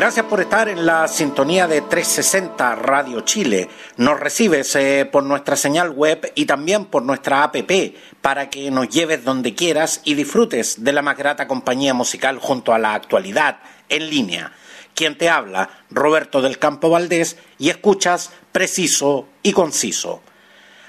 Gracias por estar en la sintonía de 360 Radio Chile. Nos recibes eh, por nuestra señal web y también por nuestra app para que nos lleves donde quieras y disfrutes de la más grata compañía musical junto a la actualidad en línea. Quien te habla, Roberto del Campo Valdés, y escuchas preciso y conciso.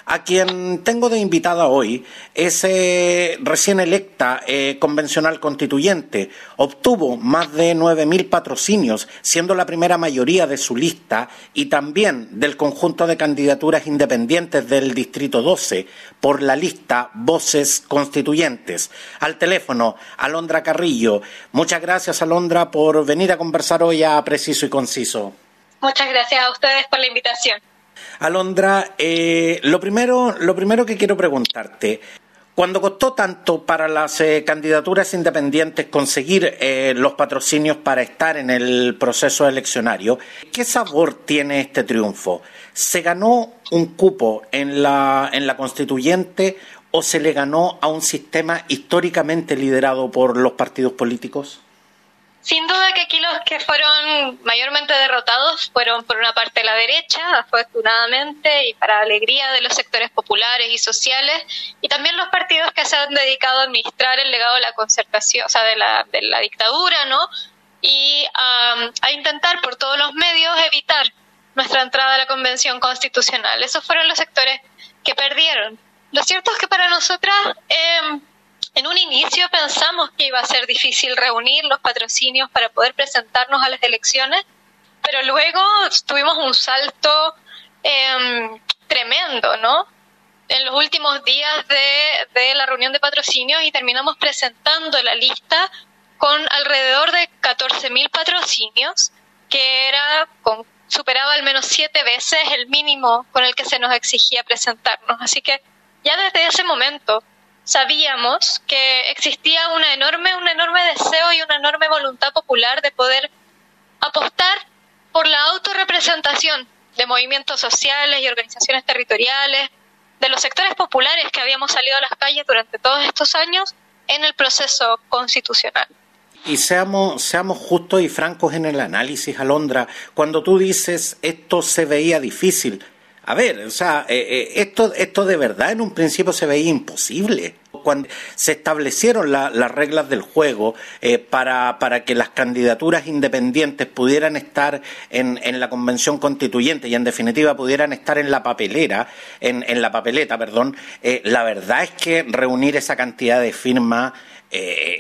A quien tengo de invitada hoy es eh, recién electa eh, convencional constituyente. Obtuvo más de 9.000 patrocinios, siendo la primera mayoría de su lista y también del conjunto de candidaturas independientes del Distrito 12 por la lista Voces Constituyentes. Al teléfono, Alondra Carrillo. Muchas gracias, Alondra, por venir a conversar hoy a Preciso y Conciso. Muchas gracias a ustedes por la invitación. Alondra, eh, lo, primero, lo primero que quiero preguntarte, cuando costó tanto para las eh, candidaturas independientes conseguir eh, los patrocinios para estar en el proceso eleccionario, ¿qué sabor tiene este triunfo? ¿Se ganó un cupo en la, en la constituyente o se le ganó a un sistema históricamente liderado por los partidos políticos? Sin duda que aquí los que fueron mayormente derrotados fueron por una parte la derecha, afortunadamente, y para alegría de los sectores populares y sociales, y también los partidos que se han dedicado a administrar el legado de la concertación, o sea, de la, de la dictadura, ¿no? Y a intentar por todos los medios evitar nuestra entrada a la Convención Constitucional. Esos fueron los sectores que perdieron. Lo cierto es que para nosotras... Eh, en un inicio pensamos que iba a ser difícil reunir los patrocinios para poder presentarnos a las elecciones, pero luego tuvimos un salto em, tremendo, ¿no? En los últimos días de, de la reunión de patrocinios y terminamos presentando la lista con alrededor de 14.000 patrocinios, que era con, superaba al menos siete veces el mínimo con el que se nos exigía presentarnos. Así que ya desde ese momento sabíamos que existía una enorme, un enorme deseo y una enorme voluntad popular de poder apostar por la autorrepresentación de movimientos sociales y organizaciones territoriales, de los sectores populares que habíamos salido a las calles durante todos estos años en el proceso constitucional. Y seamos, seamos justos y francos en el análisis, Alondra. Cuando tú dices esto se veía difícil, a ver, o sea, eh, eh, esto, esto de verdad en un principio se veía imposible. Cuando se establecieron las reglas del juego eh, para, para, que las candidaturas independientes pudieran estar en, en, la convención constituyente y en definitiva pudieran estar en la papelera, en, en la papeleta, perdón, la verdad es que reunir esa cantidad de firmas,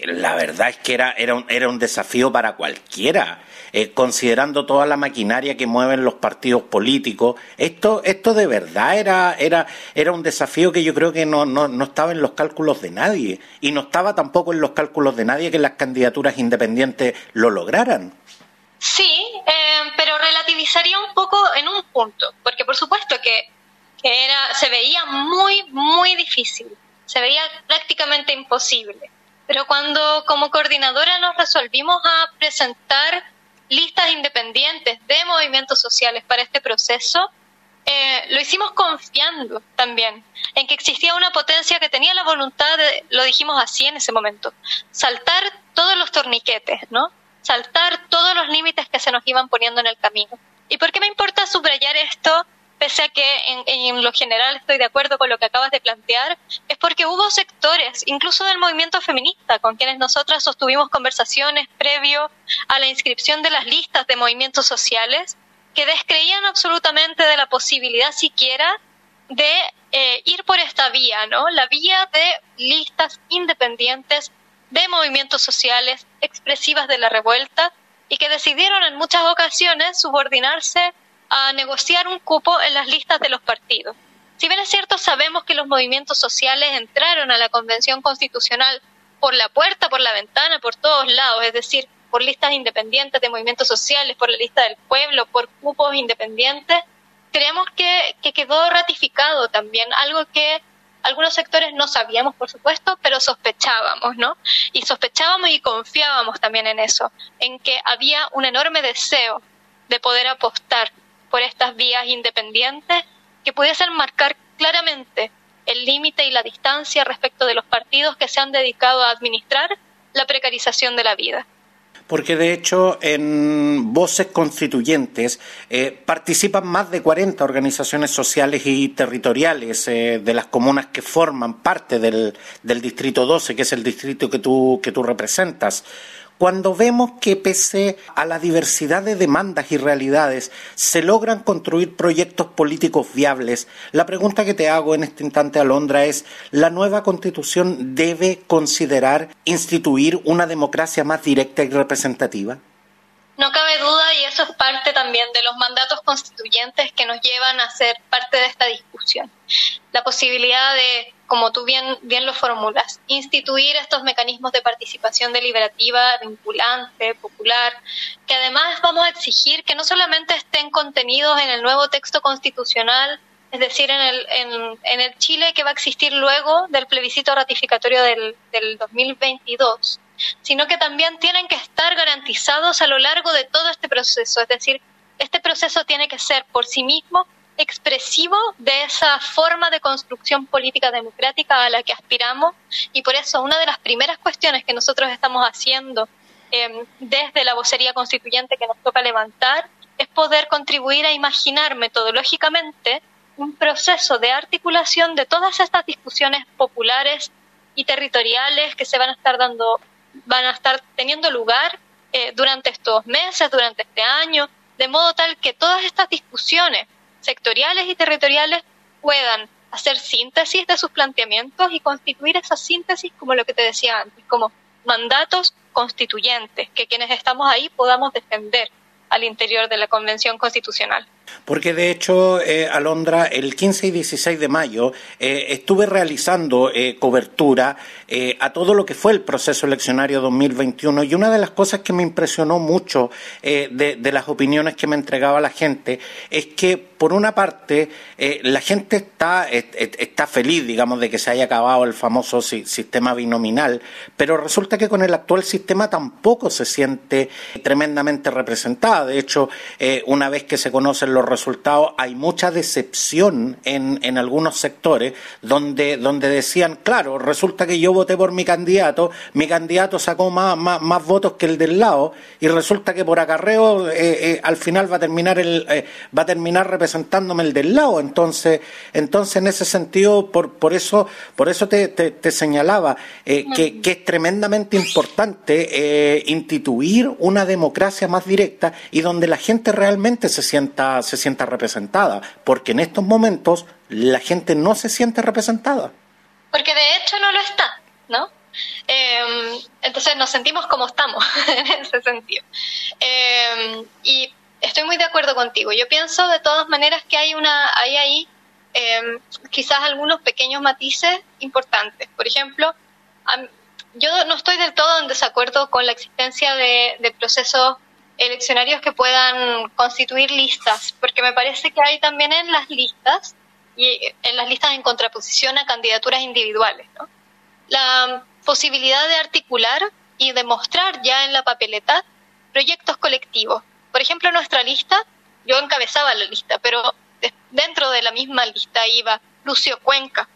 la verdad es que era, era, un, era un desafío para cualquiera. Eh, considerando toda la maquinaria que mueven los partidos políticos. Esto, esto de verdad era, era, era un desafío que yo creo que no, no, no estaba en los cálculos de nadie y no estaba tampoco en los cálculos de nadie que las candidaturas independientes lo lograran. Sí, eh, pero relativizaría un poco en un punto, porque por supuesto que era, se veía muy, muy difícil, se veía prácticamente imposible. Pero cuando como coordinadora nos resolvimos a presentar listas independientes de movimientos sociales para este proceso, eh, lo hicimos confiando también en que existía una potencia que tenía la voluntad de, lo dijimos así en ese momento, saltar todos los torniquetes, ¿no? Saltar todos los límites que se nos iban poniendo en el camino. ¿Y por qué me importa subrayar esto? Pese a que en, lo general estoy de acuerdo con lo que acabas de plantear, es porque hubo sectores, incluso del movimiento feminista, con quienes nosotras sostuvimos conversaciones previo a la inscripción de las listas de movimientos sociales, que descreían absolutamente de la posibilidad siquiera de eh, ir por esta vía, ¿no? La vía de listas independientes de movimientos sociales expresivas de la revuelta y que decidieron en muchas ocasiones subordinarse a negociar un cupo en las listas de los partidos. Si bien es cierto, sabemos que los movimientos sociales entraron a la Convención Constitucional por la puerta, por la ventana, por todos lados, es decir, por listas independientes de movimientos sociales, por la lista del pueblo, por cupos independientes, creemos que, que quedó ratificado también, algo que algunos sectores no sabíamos, por supuesto, pero sospechábamos, ¿no? Y sospechábamos y confiábamos también en eso, en que había un enorme deseo de poder apostar por estas vías independientes que pudiesen marcar claramente el límite y la distancia respecto de los partidos que se han dedicado a administrar la precarización de la vida porque de hecho en Voces Constituyentes eh, participan más de 40 organizaciones sociales y territoriales eh, de las comunas que forman parte del, del, Distrito 12, que es el distrito que tú, que tú representas. Cuando vemos que pese a la diversidad de demandas y realidades se logran construir proyectos políticos viables, la pregunta que te hago en este instante, Alondra, es ¿la nueva constitución debe considerar instituir una democracia más directa y representativa? No cabe duda y eso es parte también de los mandatos constituyentes que nos llevan a ser parte de esta discusión. La posibilidad de, como tú bien, bien lo formulas, instituir estos mecanismos de participación deliberativa, vinculante, popular, que además vamos a exigir que no solamente estén contenidos en el nuevo texto constitucional, es decir, en el, en, el Chile que va a existir luego del plebiscito ratificatorio del, del 2022, sino que también tienen que estar garantizados a lo largo de todo este proceso. Es decir, este proceso tiene que ser por sí mismo expresivo de esa forma de construcción política democrática a la que aspiramos. Y por eso una de las primeras cuestiones que nosotros estamos haciendo em, desde la vocería constituyente que nos toca levantar es poder contribuir a imaginar metodológicamente un proceso de articulación de todas estas discusiones populares y territoriales que se van a estar dando van a estar teniendo lugar eh, durante estos meses, durante este año, de modo tal que todas estas discusiones sectoriales y territoriales puedan hacer síntesis de sus planteamientos y constituir esa síntesis como lo que te decía antes, como mandatos constituyentes, que quienes estamos ahí podamos defender al interior de la Convención Constitucional. Porque de hecho, eh, Alondra, el 15 y 16 de mayo eh, estuve realizando eh, cobertura a todo lo que fue el proceso eleccionario 2021 y una de las cosas que me impresionó mucho de, las opiniones que me entregaba la gente es que, por una parte, la gente está, está feliz, digamos, de que se haya acabado el famoso sistema binominal, pero resulta que con el actual sistema tampoco se siente tremendamente representada. De hecho, una vez que se conocen los resultados, hay mucha decepción en, en algunos sectores donde, donde decían, claro, resulta que yo voté por mi candidato, mi candidato sacó más, más, votos que el del lado y resulta que por acarreo eh, eh, al final va a terminar el, eh, va a terminar representándome el del lado. Entonces, entonces en ese sentido, por, por eso, por eso te, te, señalaba que, que, es tremendamente importante instituir una democracia más directa y donde la gente realmente se sienta, se sienta representada, porque en estos momentos la gente no se siente representada. Porque de hecho no lo está, ¿no? Em, entonces nos sentimos como estamos en ese sentido. Em, y estoy muy de acuerdo contigo. Yo pienso de todas maneras que hay una, hay ahí em, quizás algunos pequeños matices importantes. Por ejemplo, yo no estoy del todo en desacuerdo con la existencia de, de procesos eleccionarios que puedan constituir listas, porque me parece que hay también en las listas, y en las listas en contraposición a candidaturas individuales, la posibilidad de articular y demostrar ya en la papeleta proyectos colectivos. Por ejemplo, nuestra lista, yo encabezaba la lista, pero dentro de la misma lista iba Lucio Cuenca,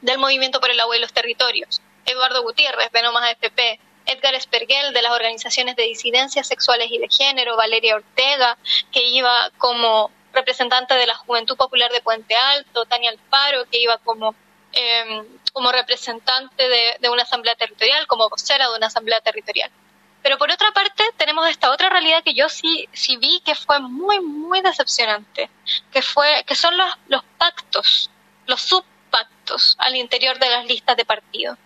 del Movimiento por el Agua y los Territorios, Eduardo Gutiérrez, de No Más FP, Edgar Esperguel de las organizaciones de disidencias sexuales y de género, Valeria Ortega, que iba como representante de la Juventud Popular de Puente Alto, Tania Alfaro, que iba como, em, como representante de, una asamblea territorial, como vocera de una asamblea territorial. Pero por otra parte, tenemos esta otra realidad que yo sí, sí vi que fue muy, muy decepcionante, que, fue, que son los, los pactos, los subpactos al interior de las listas de partido.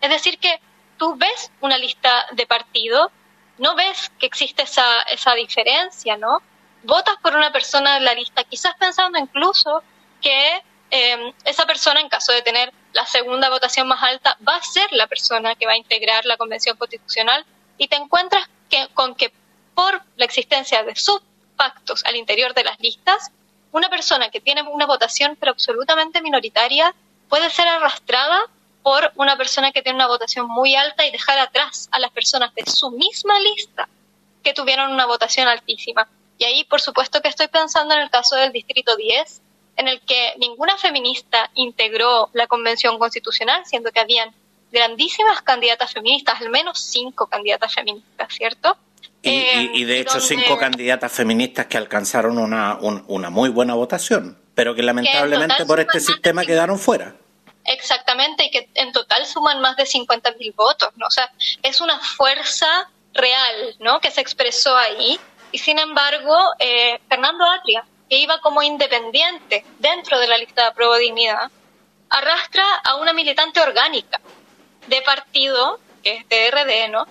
Es decir, que tú ves una lista de partido, no ves que existe esa, esa diferencia, ¿no? Votas por una persona en la lista, quizás pensando incluso que em, esa persona, en caso de tener la segunda votación más alta, va a ser la persona que va a integrar la Convención Constitucional y te encuentras que, con que por la existencia de subpactos al interior de las listas, una persona que tiene una votación pero absolutamente minoritaria puede ser arrastrada por una persona que tiene una votación muy alta y dejar atrás a las personas de su misma lista que tuvieron una votación altísima. Y ahí, por supuesto, que estoy pensando en el caso del Distrito 10, en el que ninguna feminista integró la Convención Constitucional, siendo que habían grandísimas candidatas feministas, al menos cinco candidatas feministas, ¿cierto? Y, de eh, hecho, cinco candidatas feministas que alcanzaron una, una muy buena votación, pero que lamentablemente por este sistema quedaron fuera. Exactamente, y que suman más de 50.000 votos, ¿no? O sea, es una fuerza real, ¿no? Que se expresó ahí. Y sin embargo, eh, Fernando Atria, que iba como independiente dentro de la lista de apruebo dignidad, arrastra a una militante orgánica de partido, que es de RD, ¿no?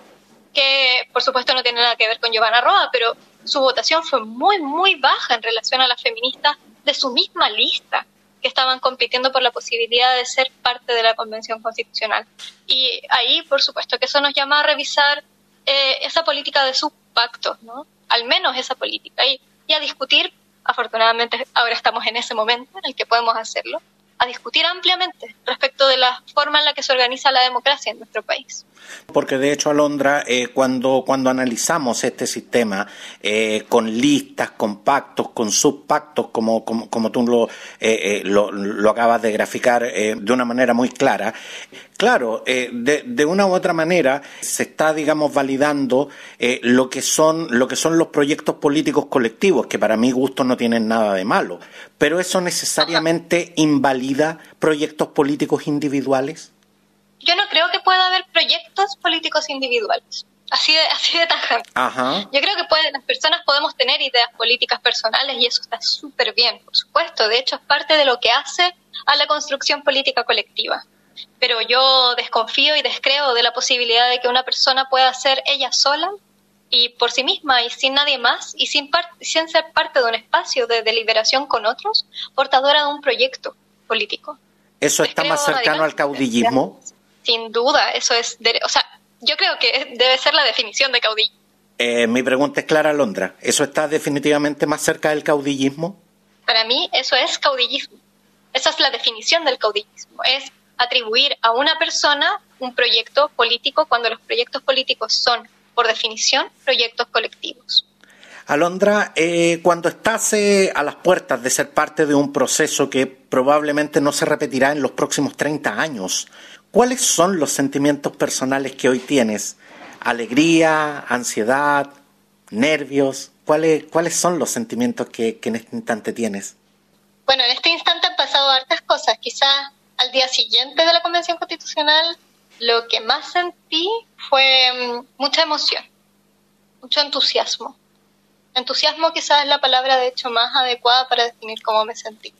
Que por supuesto no tiene nada que ver con Giovanna Roa, pero su votación fue muy, muy baja en relación a las feministas de su misma lista que estaban compitiendo por la posibilidad de ser parte de la Convención Constitucional. Y ahí, por supuesto, que eso nos llama a revisar eh, esa política de subpactos, ¿no? Al menos esa política. Y a discutir, afortunadamente ahora estamos en ese momento en el que podemos hacerlo, a discutir ampliamente respecto de la forma en la que se organiza la democracia en nuestro país. Porque de hecho, Alondra, eh, cuando, cuando analizamos este sistema eh, con listas, con pactos, con subpactos, como, como, como tú lo, eh, lo, lo, acabas de graficar de una manera muy clara, Claro, eh, de, de, una u otra manera se está, digamos, validando eh, lo que son lo que son los proyectos políticos colectivos, que para mi gusto no tienen nada de malo. Pero eso necesariamente invalida proyectos políticos individuales. Yo no creo que pueda haber proyectos políticos individuales. Así de, así de tajante. Yo creo que puede, las personas podemos tener ideas políticas personales y eso está súper bien, por supuesto. De hecho, es parte de lo que hace a la construcción política colectiva pero yo desconfío y descreo de la posibilidad de que una persona pueda ser ella sola y por sí misma y sin nadie más y sin, sin ser parte de un espacio de deliberación con otros, portadora de un proyecto político. ¿Eso está más cercano al caudillismo? Sin duda, eso es, o sea, yo creo que debe ser la definición de caudillo. Eh, mi pregunta es clara, Londra. ¿Eso está definitivamente más cerca del caudillismo? Para mí, eso es caudillismo. Esa es la definición del caudillismo. Es atribuir a una persona un proyecto político cuando los proyectos políticos son, por definición, proyectos colectivos. Alondra, eh, cuando estás eh, a las puertas de ser parte de un proceso que probablemente no se repetirá en los próximos 30 años, ¿cuáles son los sentimientos personales que hoy tienes? ¿Alegría, ansiedad, nervios? ¿Cuáles, cuáles son los sentimientos que, que en este instante tienes? Bueno, en este instante han pasado hartas cosas. Quizás al día siguiente de la Convención Constitucional, lo que más sentí fue mm, mucha emoción, mucho entusiasmo. Entusiasmo quizás es la palabra de hecho más adecuada para definir cómo me sentí.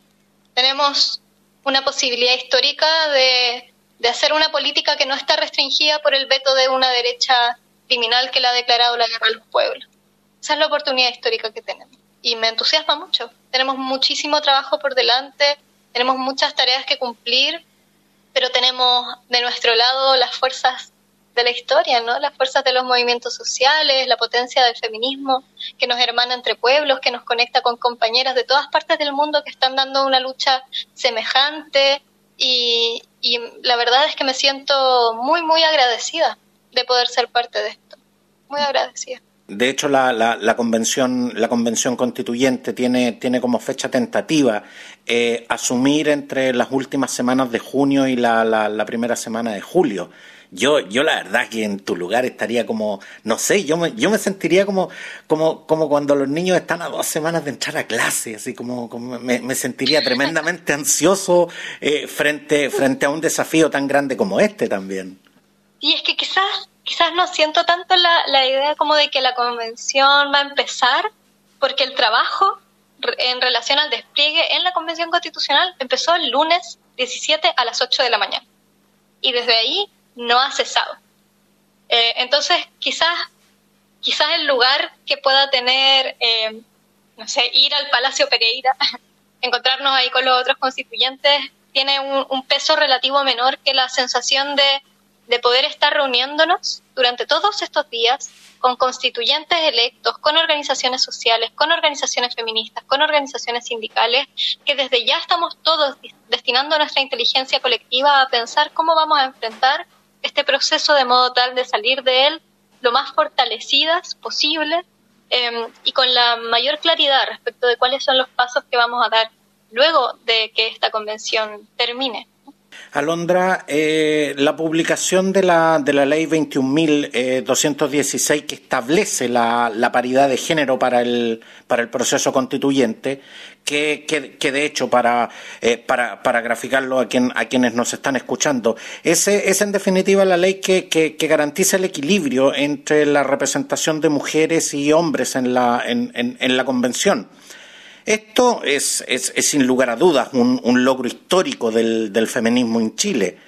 Tenemos una posibilidad histórica de, de hacer una política que no está restringida por el veto de una derecha criminal que le ha declarado la guerra a los pueblos. Esa es la oportunidad histórica que tenemos. Y me entusiasma mucho. Tenemos muchísimo trabajo por delante tenemos muchas tareas que cumplir, pero tenemos de nuestro lado las fuerzas de la historia, ¿no? Las fuerzas de los movimientos sociales, la potencia del feminismo que nos hermana entre pueblos, que nos conecta con compañeras de todas partes del mundo que están dando una lucha semejante y, y la verdad es que me siento muy, muy agradecida de poder ser parte de esto. Muy agradecida. De hecho, la, la, convención, la convención constituyente tiene, tiene como fecha tentativa eh, asumir entre las últimas semanas de junio y la, la, primera semana de julio. Yo, yo la verdad que en tu lugar estaría como, no sé, yo me, yo me sentiría como, como, como cuando los niños están a dos semanas de entrar a clase, así como, me, me, sentiría tremendamente ansioso eh, frente, frente a un desafío tan grande como este también. Y es que quizás quizás no siento tanto la, la idea como de que la convención va a empezar, porque el trabajo en relación al despliegue en la Convención Constitucional empezó el lunes 17 a las 8 de la mañana y desde ahí no ha cesado. Eh, entonces, quizás, quizás el lugar que pueda tener, eh, no sé, ir al Palacio Pereira, encontrarnos ahí con los otros constituyentes, tiene un, un, peso relativo menor que la sensación de de poder estar reuniéndonos durante todos estos días con constituyentes electos, con organizaciones sociales, con organizaciones feministas, con organizaciones sindicales, que desde ya estamos todos destinando nuestra inteligencia colectiva a pensar cómo vamos a enfrentar este proceso de modo tal de salir de él lo más fortalecidas posible em, y con la mayor claridad respecto de cuáles son los pasos que vamos a dar luego de que esta convención termine. Alondra, eh, la publicación de la, de la ley 21.216 eh, que establece la, la, paridad de género para el, para el proceso constituyente, que, que, de hecho, para, eh, para, para, graficarlo a, quien, a quienes nos están escuchando, es, es en definitiva la ley que, que, garantiza el equilibrio entre la representación de mujeres y hombres en la, en, en la convención. Esto es, sin lugar a dudas un, logro histórico del, feminismo en Chile.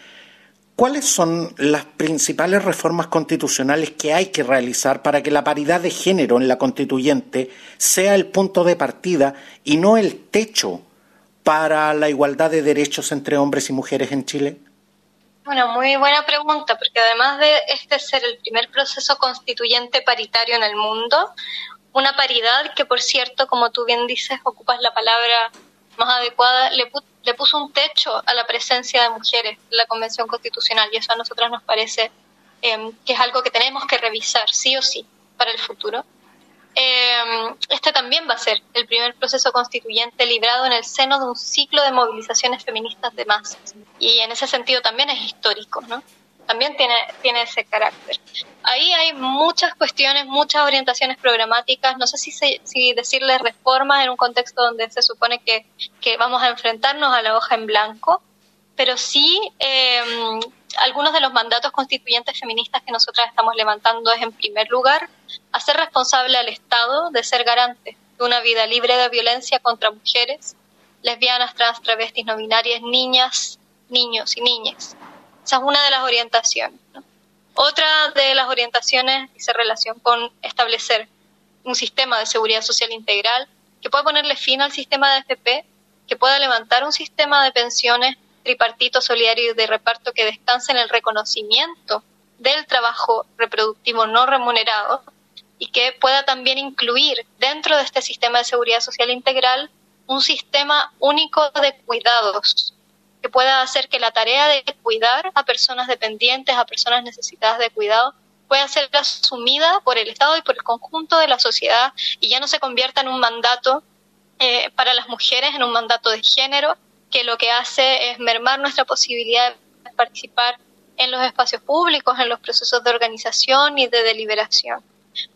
¿Cuáles son las principales reformas constitucionales que hay que realizar para que la paridad de género en la constituyente sea el punto de partida y no el techo para la igualdad de derechos entre hombres y mujeres en Chile? Bueno, muy buena pregunta, porque además de este ser el primer proceso constituyente paritario en el mundo, una paridad que, por cierto, como tú bien dices, ocupas la palabra más adecuada, le, le puso un techo a la presencia de mujeres en la Convención Constitucional y eso a nosotras nos parece em, que es algo que tenemos que revisar sí o sí para el futuro. Em, este también va a ser el primer proceso constituyente librado en el seno de un ciclo de movilizaciones feministas de masas y en ese sentido también es histórico, ¿no? También tiene, tiene ese carácter. Ahí hay muchas cuestiones, muchas orientaciones programáticas, no sé si, si decirles reformas en un contexto donde se supone que, que vamos a enfrentarnos a la hoja en blanco, pero sí em, algunos de los mandatos constituyentes feministas que nosotras estamos levantando es, en primer lugar, hacer responsable al Estado de ser garante de una vida libre de violencia contra mujeres, lesbianas, trans, travestis, no binarias, niñas, niños y niñas esa es una de las orientaciones. Otra de las orientaciones dice relación con establecer un sistema de seguridad social integral que pueda ponerle fin al sistema de FP, que pueda levantar un sistema de pensiones tripartito, solidario y de reparto que descanse en el reconocimiento del trabajo reproductivo no remunerado y que pueda también incluir dentro de este sistema de seguridad social integral un sistema único de cuidados que pueda hacer que la tarea de cuidar a personas dependientes, a personas necesitadas de cuidado, pueda ser asumida por el Estado y por el conjunto de la sociedad y ya no se convierta en un mandato eh, para las mujeres, en un mandato de género, que lo que hace es mermar nuestra posibilidad de participar en los espacios públicos, en los procesos de organización y de deliberación.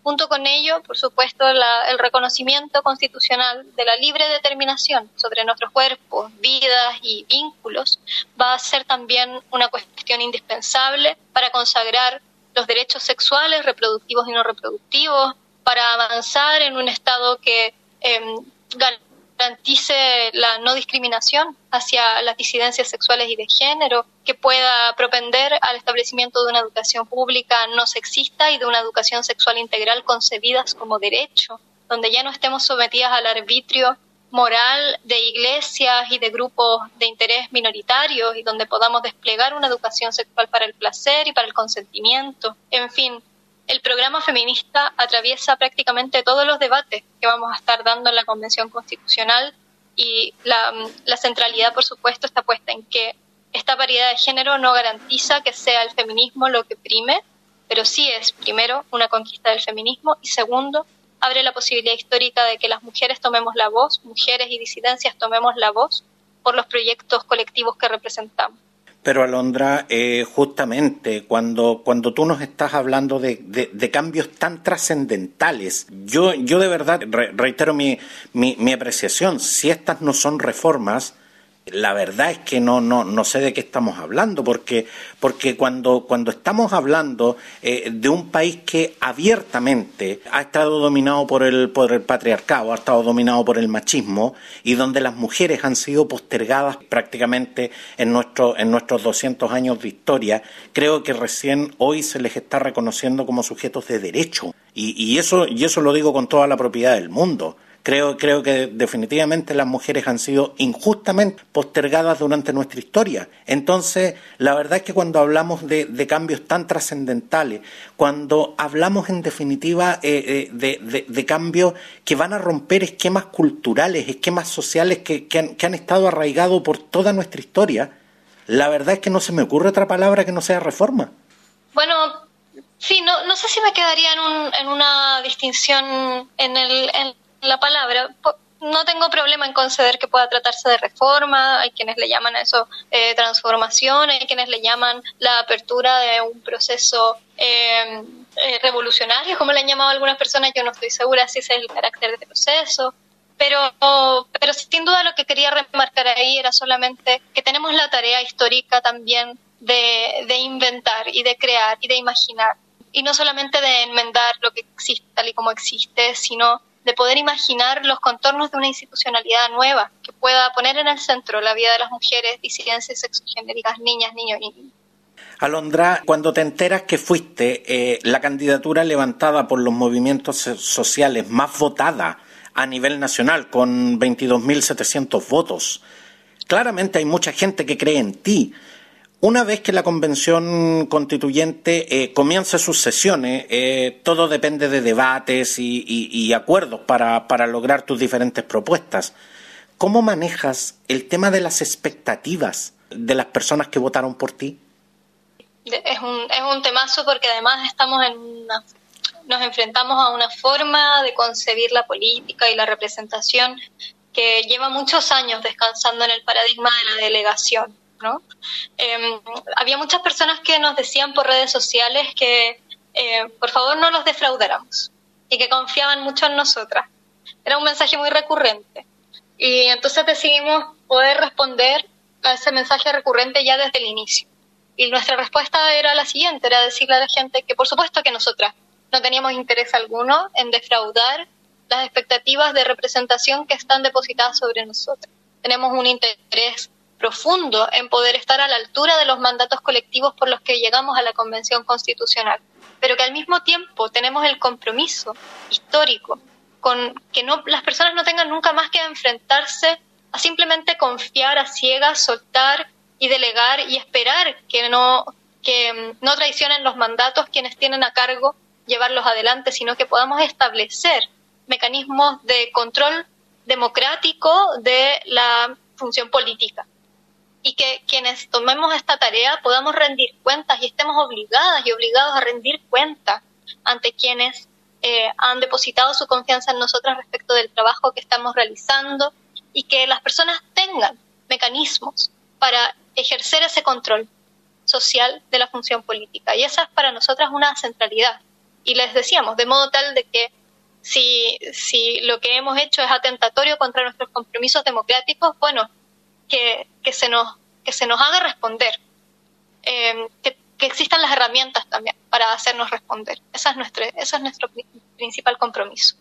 Junto con ello, por supuesto, el reconocimiento constitucional de la libre determinación sobre nuestros cuerpos, vidas y vínculos va a ser también una cuestión indispensable para consagrar los derechos sexuales, reproductivos y no reproductivos, para avanzar en un Estado que eh, garantice la no discriminación hacia las disidencias sexuales y de género, que pueda propender al establecimiento de una educación pública no sexista y de una educación sexual integral concebidas como derecho, donde ya no estemos sometidas al arbitrio moral de iglesias y de grupos de interés minoritarios y donde podamos desplegar una educación sexual para el placer y para el consentimiento. En fin, el programa feminista atraviesa prácticamente todos los debates que vamos a estar dando en la Convención Constitucional y la, centralidad, por supuesto, está puesta en que esta paridad de género no garantiza que sea el feminismo lo que prime, pero sí es, primero, una conquista del feminismo y segundo, abre la posibilidad histórica de que las mujeres tomemos la voz, mujeres y disidencias tomemos la voz por los proyectos colectivos que representamos. Pero Alondra, eh, justamente cuando, cuando tú nos estás hablando de, de, cambios tan trascendentales, yo, yo de verdad reitero mi, mi, mi apreciación, si estas no son reformas, la verdad es que no, no, no sé de qué estamos hablando, porque, porque cuando, cuando estamos hablando eh, de un país que abiertamente ha estado dominado por el, por el patriarcado, ha estado dominado por el machismo, y donde las mujeres han sido postergadas prácticamente en, nuestro, en nuestros 200 años de historia, creo que recién hoy se les está reconociendo como sujetos de derecho. Y, y, eso, y eso lo digo con toda la propiedad del mundo Creo, creo que definitivamente las mujeres han sido injustamente postergadas durante nuestra historia. Entonces, la verdad es que cuando hablamos de, cambios tan trascendentales, cuando hablamos en definitiva eh, eh, de, cambios que van a romper esquemas culturales, esquemas sociales que, han, que han estado arraigados por toda nuestra historia, la verdad es que no se me ocurre otra palabra que no sea reforma. Bueno, sí, no, no sé si me quedaría en, un, en una distinción en, el, la palabra. No tengo problema en conceder que pueda tratarse de reforma, hay quienes le llaman a eso eh, transformación, hay quienes le llaman la apertura de un proceso eh, eh, revolucionario, como le han llamado algunas personas, yo no estoy segura si ese es el carácter del proceso. Pero, pero sin duda lo que quería remarcar ahí era solamente que tenemos la tarea histórica también de, de inventar y de crear y de imaginar. Y no solamente de enmendar lo que existe tal y como existe, sino de poder imaginar los contornos de una institucionalidad nueva que pueda poner en el centro la vida de las mujeres, disidencias sexogenéricas, niñas, niños y niñas. Alondra, cuando te enteras que fuiste eh, la candidatura levantada por los movimientos sociales más votada a nivel nacional, con 22.700 votos. Claramente hay mucha gente que cree en ti. Una vez que la convención constituyente eh, comience sus sesiones, eh, todo depende de debates y, acuerdos para, lograr tus diferentes propuestas. ¿Cómo manejas el tema de las expectativas de las personas que votaron por ti? Es un, es un temazo porque además estamos en nos enfrentamos a una forma de concebir la política y la representación que lleva muchos años descansando en el paradigma de la delegación. ¿No? Em, había muchas personas que nos decían por redes sociales que eh, por favor no los defraudáramos y que confiaban mucho en nosotras. Era un mensaje muy recurrente. Y entonces decidimos poder responder a ese mensaje recurrente ya desde el inicio. Y nuestra respuesta era la siguiente, era decirle a la gente que por supuesto que nosotras no teníamos interés alguno en defraudar las expectativas de representación que están depositadas sobre nosotros. Tenemos un interés profundo en poder estar a la altura de los mandatos colectivos por los que llegamos a la Convención Constitucional, pero que al mismo tiempo tenemos el compromiso histórico con que no, las personas no tengan nunca más que enfrentarse a simplemente confiar a ciegas, soltar y delegar y esperar que no, que no traicionen los mandatos quienes tienen a cargo llevarlos adelante, sino que podamos establecer mecanismos de control democrático de la función política y que quienes tomemos esta tarea podamos rendir cuentas y estemos obligadas y obligados a rendir cuentas ante quienes eh, han depositado su confianza en nosotras respecto del trabajo que estamos realizando y que las personas tengan mecanismos para ejercer ese control social de la función política. Y esa es para nosotras una centralidad y les decíamos, de modo tal de que si, si lo que hemos hecho es atentatorio contra nuestros compromisos democráticos, bueno, que, que, se, nos, que se nos haga responder, eh, que, existan las herramientas también para hacernos responder. Esa es nuestro, ese es nuestro principal compromiso.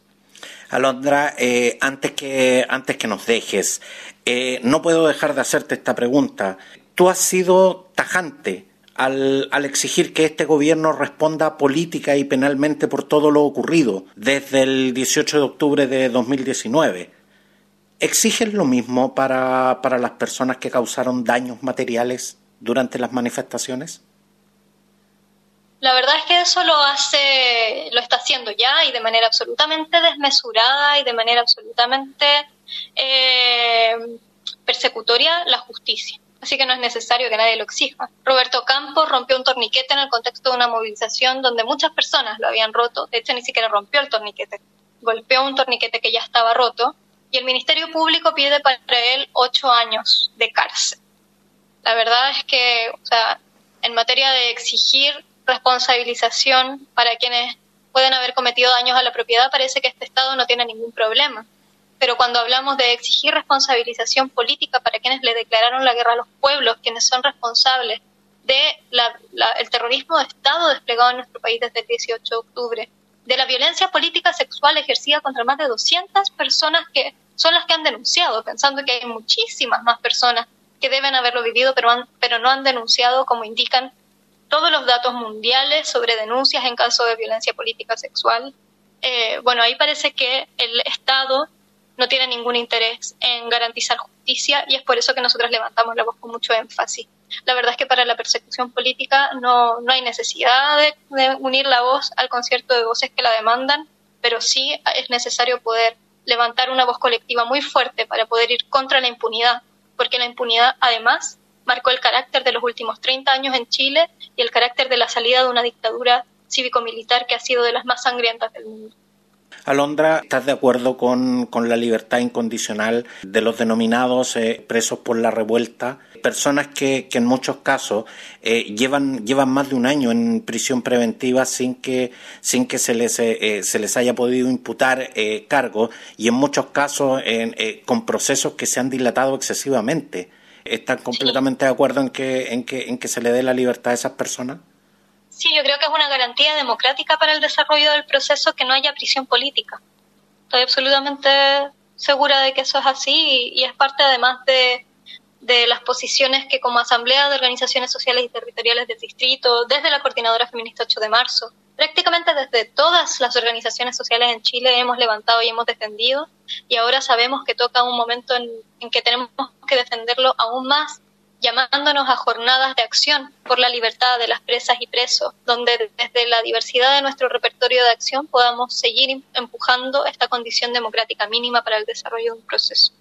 Alondra, eh, antes, que, antes que nos dejes, eh, no puedo dejar de hacerte esta pregunta. Tú has sido tajante al, al, exigir que este gobierno responda política y penalmente por todo lo ocurrido desde el 18 de octubre de 2019. ¿Exigen lo mismo para, para las personas que causaron daños materiales durante las manifestaciones? La verdad es que eso lo hace, lo está haciendo ya y de manera absolutamente desmesurada y de manera absolutamente eh, persecutoria la justicia así que no es necesario que nadie lo exija. Roberto Campos rompió un torniquete en el contexto de una movilización donde muchas personas lo habían roto, de hecho ni siquiera rompió el torniquete, golpeó un torniquete que ya estaba roto y el Ministerio Público pide para él ocho años de cárcel. La verdad es que, o sea, en materia de exigir responsabilización para quienes pueden haber cometido daños a la propiedad, parece que este Estado no tiene ningún problema pero cuando hablamos de exigir responsabilización política para quienes le declararon la guerra a los pueblos, quienes son responsables del terrorismo de Estado desplegado en nuestro país desde el 18 de octubre, de la violencia política sexual ejercida contra más de 200 personas que son las que han denunciado, pensando que hay muchísimas más personas que deben haberlo vivido, pero, pero no han denunciado, como indican todos los datos mundiales sobre denuncias en caso de violencia política sexual. Eh, bueno, ahí parece que el Estado no tiene ningún interés en garantizar justicia y es por eso que nosotros levantamos la voz con mucho énfasis. La verdad es que para la persecución política no, no hay necesidad de, unir la voz al concierto de voces que la demandan, pero sí es necesario poder levantar una voz colectiva muy fuerte para poder ir contra la impunidad, porque la impunidad además marcó el carácter de los últimos 30 años en Chile y el carácter de la salida de una dictadura cívico-militar que ha sido de las más sangrientas del mundo. Alondra, ¿estás de acuerdo con, la libertad incondicional de los denominados eh, presos por la revuelta? Personas que, en muchos casos eh, llevan, llevan más de un año en prisión preventiva sin que, sin que se, les, eh, se les haya podido imputar cargos y en muchos casos con procesos que se han dilatado excesivamente. ¿Están completamente de acuerdo en que, en, que, en que se le dé la libertad a esas personas? Sí, yo creo que es una garantía democrática para el desarrollo del proceso que no haya prisión política. Estoy absolutamente segura de que eso es así y, es parte además de, de las posiciones que como Asamblea de Organizaciones Sociales y Territoriales del Distrito, desde la Coordinadora Feminista 8 de marzo, prácticamente desde todas las organizaciones sociales en Chile hemos levantado y hemos defendido y ahora sabemos que toca un momento en, en que tenemos que defenderlo aún más llamándonos a jornadas de acción por la libertad de las presas y presos, donde desde la diversidad de nuestro repertorio de acción podamos seguir empujando esta condición democrática mínima para el desarrollo de un proceso.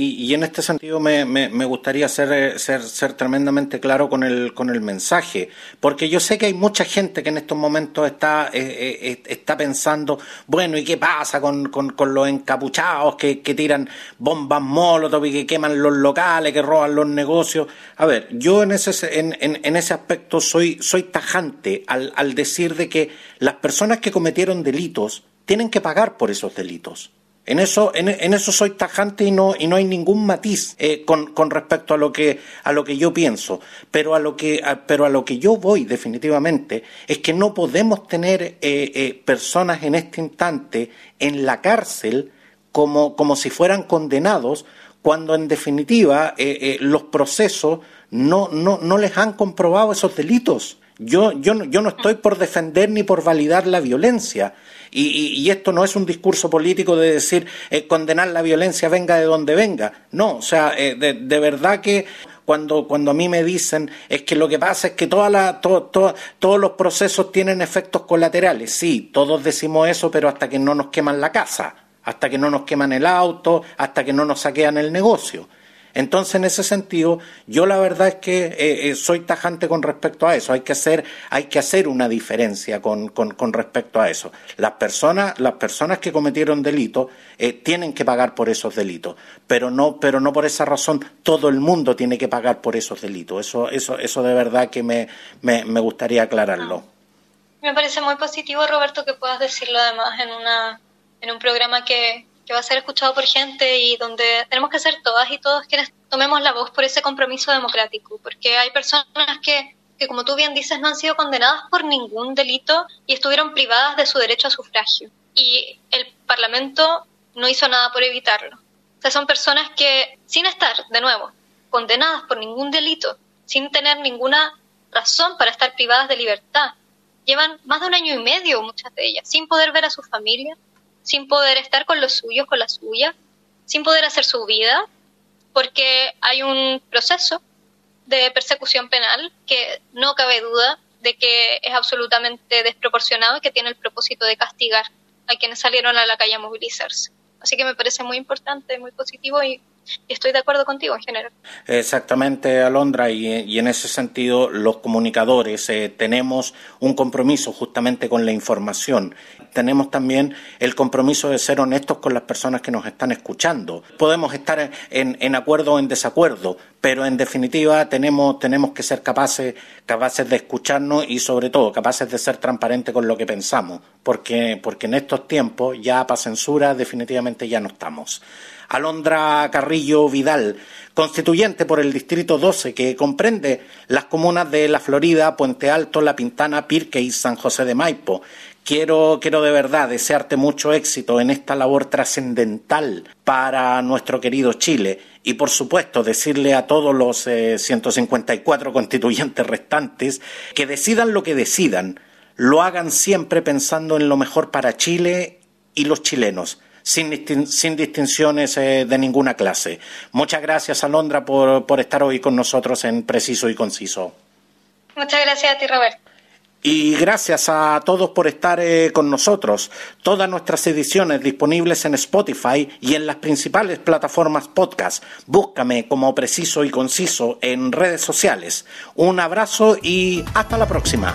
Y, en este sentido me, me, gustaría ser, eh, ser, ser, tremendamente claro con el, con el mensaje, porque yo sé que hay mucha gente que en estos momentos está, eh, eh, está pensando, bueno, ¿y qué pasa con, con, los encapuchados que, que, tiran bombas molotov y que queman los locales, que roban los negocios? A ver, yo en ese, en, en ese aspecto soy, soy tajante al, al decir de que las personas que cometieron delitos tienen que pagar por esos delitos. En eso, en, eso soy tajante y no, y no hay ningún matiz eh, con, con, respecto a lo que a lo que yo pienso. Pero a lo que pero a lo que yo voy definitivamente es que no podemos tener eh, eh, personas en este instante en la cárcel como, como si fueran condenados cuando en definitiva los procesos no, no, no les han comprobado esos delitos. Yo, yo, yo no estoy por defender ni por validar la violencia. Y, esto no es un discurso político de decir eh, condenar la violencia venga de donde venga. No, o sea, eh, de, verdad que cuando, cuando a mí me dicen es que lo que pasa es que toda la, todos los procesos tienen efectos colaterales. Sí, todos decimos eso, pero hasta que no nos queman la casa, hasta que no nos queman el auto, hasta que no nos saquean el negocio. Entonces, en ese sentido, yo la verdad es que eh, eh, soy tajante con respecto a eso. Hay que hacer, hay que hacer una diferencia con, con, respecto a eso. Las personas, las personas que cometieron delitos eh, tienen que pagar por esos delitos, pero no, pero no por esa razón todo el mundo tiene que pagar por esos delitos. Eso, eso, eso de verdad que me, me, me gustaría aclararlo. Me parece muy positivo, Roberto, que puedas decirlo además en una en un programa que, que va a ser escuchado por gente y donde tenemos que ser todas y todos quienes tomemos la voz por ese compromiso democrático, porque hay personas que, que, como tú bien dices, no han sido condenadas por ningún delito y estuvieron privadas de su derecho a sufragio. Y el Parlamento no hizo nada por evitarlo. O sea, son personas que, sin estar, de nuevo, condenadas por ningún delito, sin tener ninguna razón para estar privadas de libertad, llevan más de un año y medio, muchas de ellas, sin poder ver a su familia, sin poder estar con los suyos, con la suya, sin poder hacer su vida, porque hay un proceso de persecución penal que no cabe duda de que es absolutamente desproporcionado y que tiene el propósito de castigar a quienes salieron a la calle a movilizarse. Así que me parece muy importante, muy positivo y estoy de acuerdo contigo en general. Exactamente, Alondra, y, en ese sentido los comunicadores eh, tenemos un compromiso justamente con la información. Tenemos también el compromiso de ser honestos con las personas que nos están escuchando. Podemos estar en, en acuerdo o en desacuerdo, pero en definitiva tenemos, tenemos que ser capaces, capaces de escucharnos y sobre todo capaces de ser transparentes con lo que pensamos, porque, porque en estos tiempos ya para censura definitivamente ya no estamos. Alondra Carrillo Vidal, constituyente por el Distrito 12, que comprende las comunas de La Florida, Puente Alto, La Pintana, Pirque y San José de Maipo. Quiero, quiero de verdad desearte mucho éxito en esta labor trascendental para nuestro querido Chile y, por supuesto, decirle a todos los 154 eh, constituyentes restantes que decidan lo que decidan, lo hagan siempre pensando en lo mejor para Chile y los chilenos sin, sin distinciones eh, de ninguna clase. Muchas gracias, Alondra, por, por estar hoy con nosotros en Preciso y Conciso. Muchas gracias a ti, Roberto. Y gracias a todos por estar eh, con nosotros. Todas nuestras ediciones disponibles en Spotify y en las principales plataformas podcast. Búscame como preciso y conciso en redes sociales. Un abrazo y hasta la próxima.